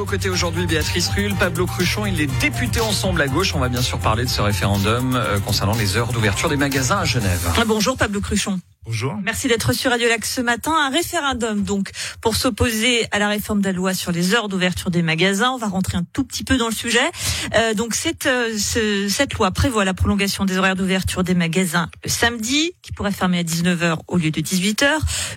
vos côtés aujourd'hui, Béatrice Rulle, Pablo Cruchon, il est député Ensemble à gauche. On va bien sûr parler de ce référendum euh, concernant les heures d'ouverture des magasins à Genève. Ah, bonjour Pablo Cruchon. Bonjour. Merci d'être sur Radio Lac ce matin. Un référendum donc pour s'opposer à la réforme de la loi sur les heures d'ouverture des magasins. On va rentrer un tout petit peu dans le sujet. Euh, donc cette, euh, ce, cette loi prévoit la prolongation des horaires d'ouverture des magasins le samedi, qui pourrait fermer à 19h au lieu de 18h.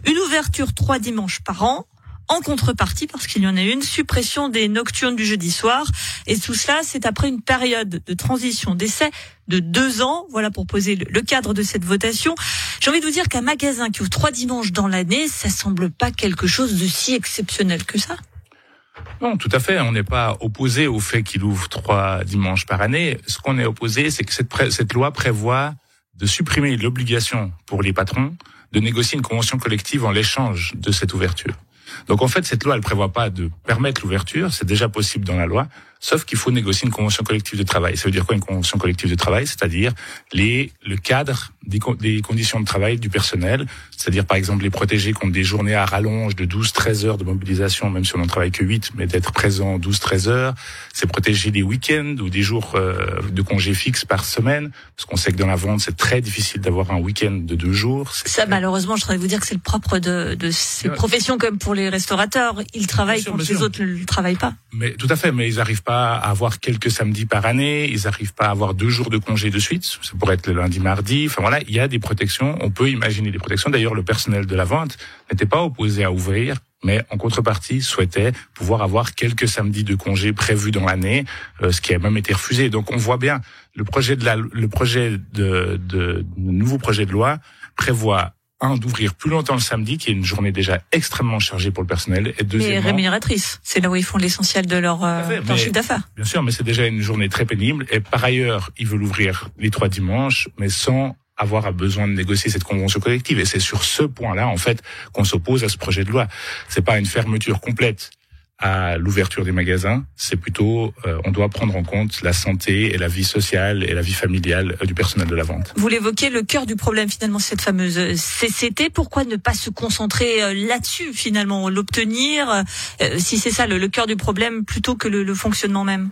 Une ouverture trois dimanches par an en contrepartie, parce qu'il y en a une, suppression des nocturnes du jeudi soir. Et tout cela, c'est après une période de transition d'essai de deux ans. Voilà pour poser le cadre de cette votation. J'ai envie de vous dire qu'un magasin qui ouvre trois dimanches dans l'année, ça semble pas quelque chose de si exceptionnel que ça. Non, tout à fait. On n'est pas opposé au fait qu'il ouvre trois dimanches par année. Ce qu'on est opposé, c'est que cette, cette loi prévoit de supprimer l'obligation pour les patrons de négocier une convention collective en l'échange de cette ouverture. Donc en fait, cette loi, elle prévoit pas de permettre l'ouverture, c'est déjà possible dans la loi, sauf qu'il faut négocier une convention collective de travail. Ça veut dire quoi une convention collective de travail? C'est-à-dire les le cadre des, des, conditions de travail du personnel, c'est-à-dire par exemple les protéger contre des journées à rallonge de 12-13 heures de mobilisation, même si on n'en travaille que 8, mais d'être présent 12-13 heures. C'est protéger les week-ends ou des jours euh, de congés fixes par semaine, parce qu'on sait que dans la vente, c'est très difficile d'avoir un week-end de deux jours. Ça, malheureusement, je voudrais vous dire que c'est le propre de, de ces professions comme pour les restaurateurs. Ils travaillent quand les autres ne travaillent pas. Mais tout à fait, mais ils n'arrivent pas à avoir quelques samedis par année, ils n'arrivent pas à avoir deux jours de congés de suite, ça pourrait être le lundi, mardi, enfin voilà il y a des protections. On peut imaginer des protections. D'ailleurs, le personnel de la vente n'était pas opposé à ouvrir, mais en contrepartie souhaitait pouvoir avoir quelques samedis de congés prévus dans l'année, euh, ce qui a même été refusé. Donc, on voit bien le projet de la, le projet de nouveau projet de loi prévoit un, d'ouvrir plus longtemps le samedi, qui est une journée déjà extrêmement chargée pour le personnel, et deuxièmement... Mais rémunératrice, c'est là où ils font l'essentiel de leur, euh, chiffre d'affaires. Bien sûr, mais c'est déjà une journée très pénible, et par ailleurs, ils veulent ouvrir les trois dimanches, mais sans avoir besoin de négocier cette convention collective. Et c'est sur ce point-là, en fait, qu'on s'oppose à ce projet de loi. C'est pas une fermeture complète à l'ouverture des magasins, c'est plutôt euh, on doit prendre en compte la santé et la vie sociale et la vie familiale euh, du personnel de la vente. Vous l'évoquez, le cœur du problème finalement, cette fameuse euh, CCT. Pourquoi ne pas se concentrer là-dessus finalement, l'obtenir, si c'est ça le, cœur du problème, plutôt que le fonctionnement même?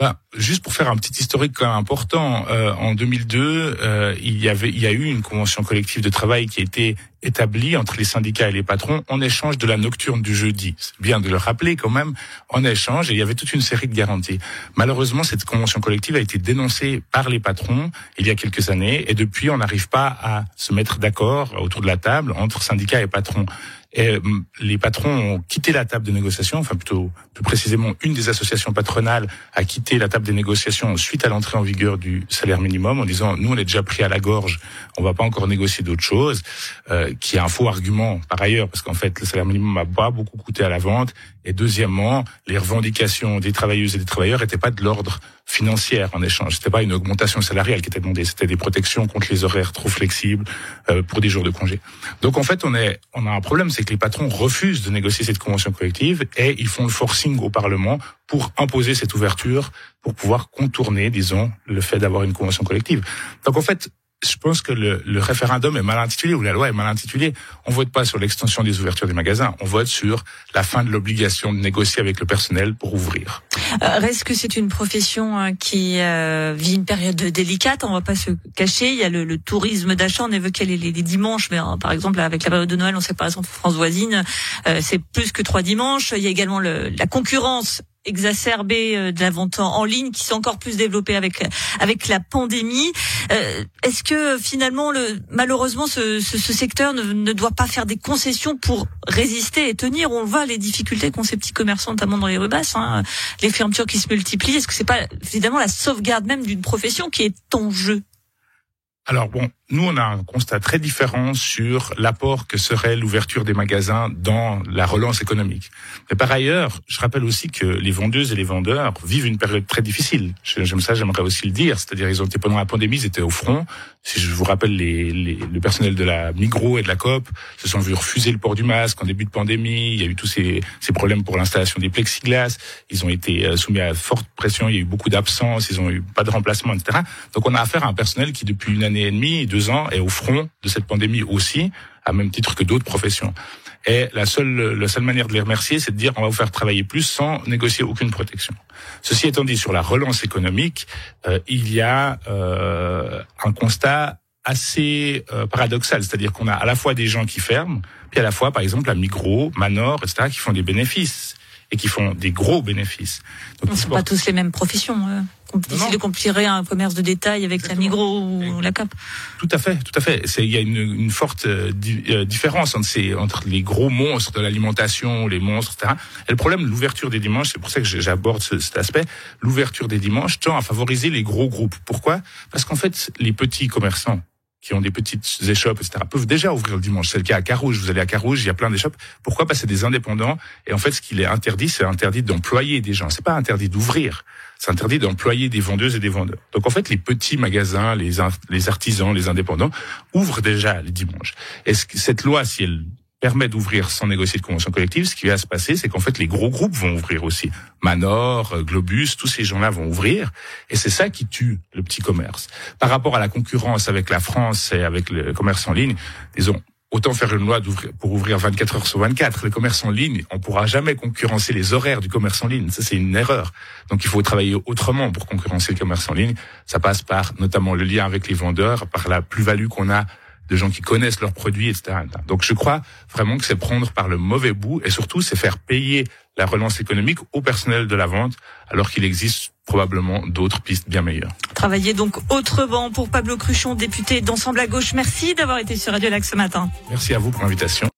Bah, juste pour faire un petit historique quand même important, euh, en 2002, euh, il y avait, il y a eu une convention collective de travail qui a été établie entre les syndicats et les patrons en échange de la nocturne du jeudi. C'est bien de le rappeler quand même, en échange, et il y avait toute une série de garanties. Malheureusement, cette convention collective a été dénoncée par les patrons il y a quelques années, et depuis, on n'arrive pas à se mettre d'accord autour de la table entre syndicats et patrons. Et hum, les patrons ont quitté la table de négociation, enfin plutôt plus précisément une des associations patronales a quitté la table des négociations suite à l'entrée en vigueur du salaire minimum en disant nous on est déjà pris à la gorge, on va pas encore négocier d'autres choses, euh, qui est un faux argument par ailleurs parce qu'en fait le salaire minimum n'a pas beaucoup coûté à la vente. Et deuxièmement les revendications des travailleuses et des travailleurs n'étaient pas de l'ordre financier en échange, c'était pas une augmentation salariale qui était demandée, c'était des protections contre les horaires trop flexibles euh, pour des jours de congé. Donc en fait on est on a un problème c'est que les patrons refusent de négocier cette convention collective et ils font le forcing au Parlement pour imposer cette ouverture, pour pouvoir contourner, disons, le fait d'avoir une convention collective. Donc en fait, je pense que le, le, référendum est mal intitulé ou la loi est mal intitulée. On vote pas sur l'extension des ouvertures des magasins, on vote sur la fin de l'obligation de négocier avec le personnel pour ouvrir. Euh, reste que c'est une profession euh, qui euh, vit une période délicate, on va pas se cacher. Il y a le, le tourisme d'achat, on évoquait les, les, dimanches, mais par exemple avec la période de Noël, on sait par exemple France voisine, c'est plus que trois dimanches. Il y a également le, la concurrence exacerbée euh, de la vente en ligne qui s'est encore plus développée avec avec la pandémie. Euh, est-ce que finalement, le, malheureusement, ce, ce, ce secteur ne, ne, doit pas faire des concessions pour résister et tenir? On voit les difficultés qu'ont ces petits commerçants, notamment dans les rues basses, hein, les fermetures qui se multiplient. Est-ce que c'est pas évidemment la sauvegarde même d'une profession qui est en jeu? Alors bon, nous on a un constat très différent sur l'apport que serait l'ouverture des magasins dans la relance économique. Mais par ailleurs, je rappelle aussi que les vendeuses et les vendeurs vivent une période très difficile. J'aime ça, j'aimerais aussi le dire. C'est-à-dire ils ont été pendant la pandémie, ils étaient au front. Si je vous rappelle, les, les, le personnel de la Migros et de la Coop se sont vus refuser le port du masque en début de pandémie. Il y a eu tous ces, ces problèmes pour l'installation des plexiglas. Ils ont été euh, soumis à forte pression. Il y a eu beaucoup d'absences. Ils ont eu pas de remplacement, etc. Donc on a affaire à un personnel qui depuis une année et demie, ans est au front de cette pandémie aussi, à même titre que d'autres professions. Et la seule, la seule manière de les remercier, c'est de dire on va vous faire travailler plus sans négocier aucune protection. Ceci étant dit, sur la relance économique, euh, il y a euh, un constat assez euh, paradoxal, c'est-à-dire qu'on a à la fois des gens qui ferment, puis à la fois, par exemple, la Migros, Manor, etc., qui font des bénéfices et qui font des gros bénéfices. Donc, ne sont pas tous les mêmes professions. Euh. Difficile de comparer un commerce de détail avec la Migros ou la Cap. Tout à fait, tout à fait. Il y a une, une forte euh, euh, différence entre, ces, entre les gros monstres de l'alimentation, les monstres, etc. Et le problème, l'ouverture des dimanches, c'est pour ça que j'aborde cet aspect. L'ouverture des dimanches tend à favoriser les gros groupes. Pourquoi? Parce qu'en fait, les petits commerçants qui ont des petites échoppes, etc., peuvent déjà ouvrir le dimanche. C'est le cas à Carouge. Vous allez à Carouge, il y a plein d'échoppes. Pourquoi Parce que c'est des indépendants. Et en fait, ce qu'il est interdit, c'est interdit d'employer des gens. C'est pas interdit d'ouvrir. C'est interdit d'employer des vendeuses et des vendeurs. Donc en fait, les petits magasins, les, les artisans, les indépendants ouvrent déjà le dimanche. Est-ce que cette loi, si elle permet d'ouvrir sans négocier de convention collective, ce qui va se passer, c'est qu'en fait, les gros groupes vont ouvrir aussi. Manor, euh, Globus, tous ces gens-là vont ouvrir. Et c'est ça qui tue le petit commerce. Par rapport à la concurrence avec la France et avec le commerce en ligne, disons, autant faire une loi pour ouvrir 24 heures sur 24. Le commerce en ligne, on pourra jamais concurrencer les horaires du commerce en ligne. Ça, c'est une erreur. Donc, il faut travailler autrement pour concurrencer le commerce en ligne. Ça passe par notamment le lien avec les vendeurs, par la plus-value qu'on a de gens qui connaissent leurs produits, etc. Donc je crois vraiment que c'est prendre par le mauvais bout et surtout c'est faire payer la relance économique au personnel de la vente alors qu'il existe probablement d'autres pistes bien meilleures. Travailler donc autrement pour Pablo Cruchon, député d'Ensemble à gauche. Merci d'avoir été sur Radio Lac ce matin. Merci à vous pour l'invitation.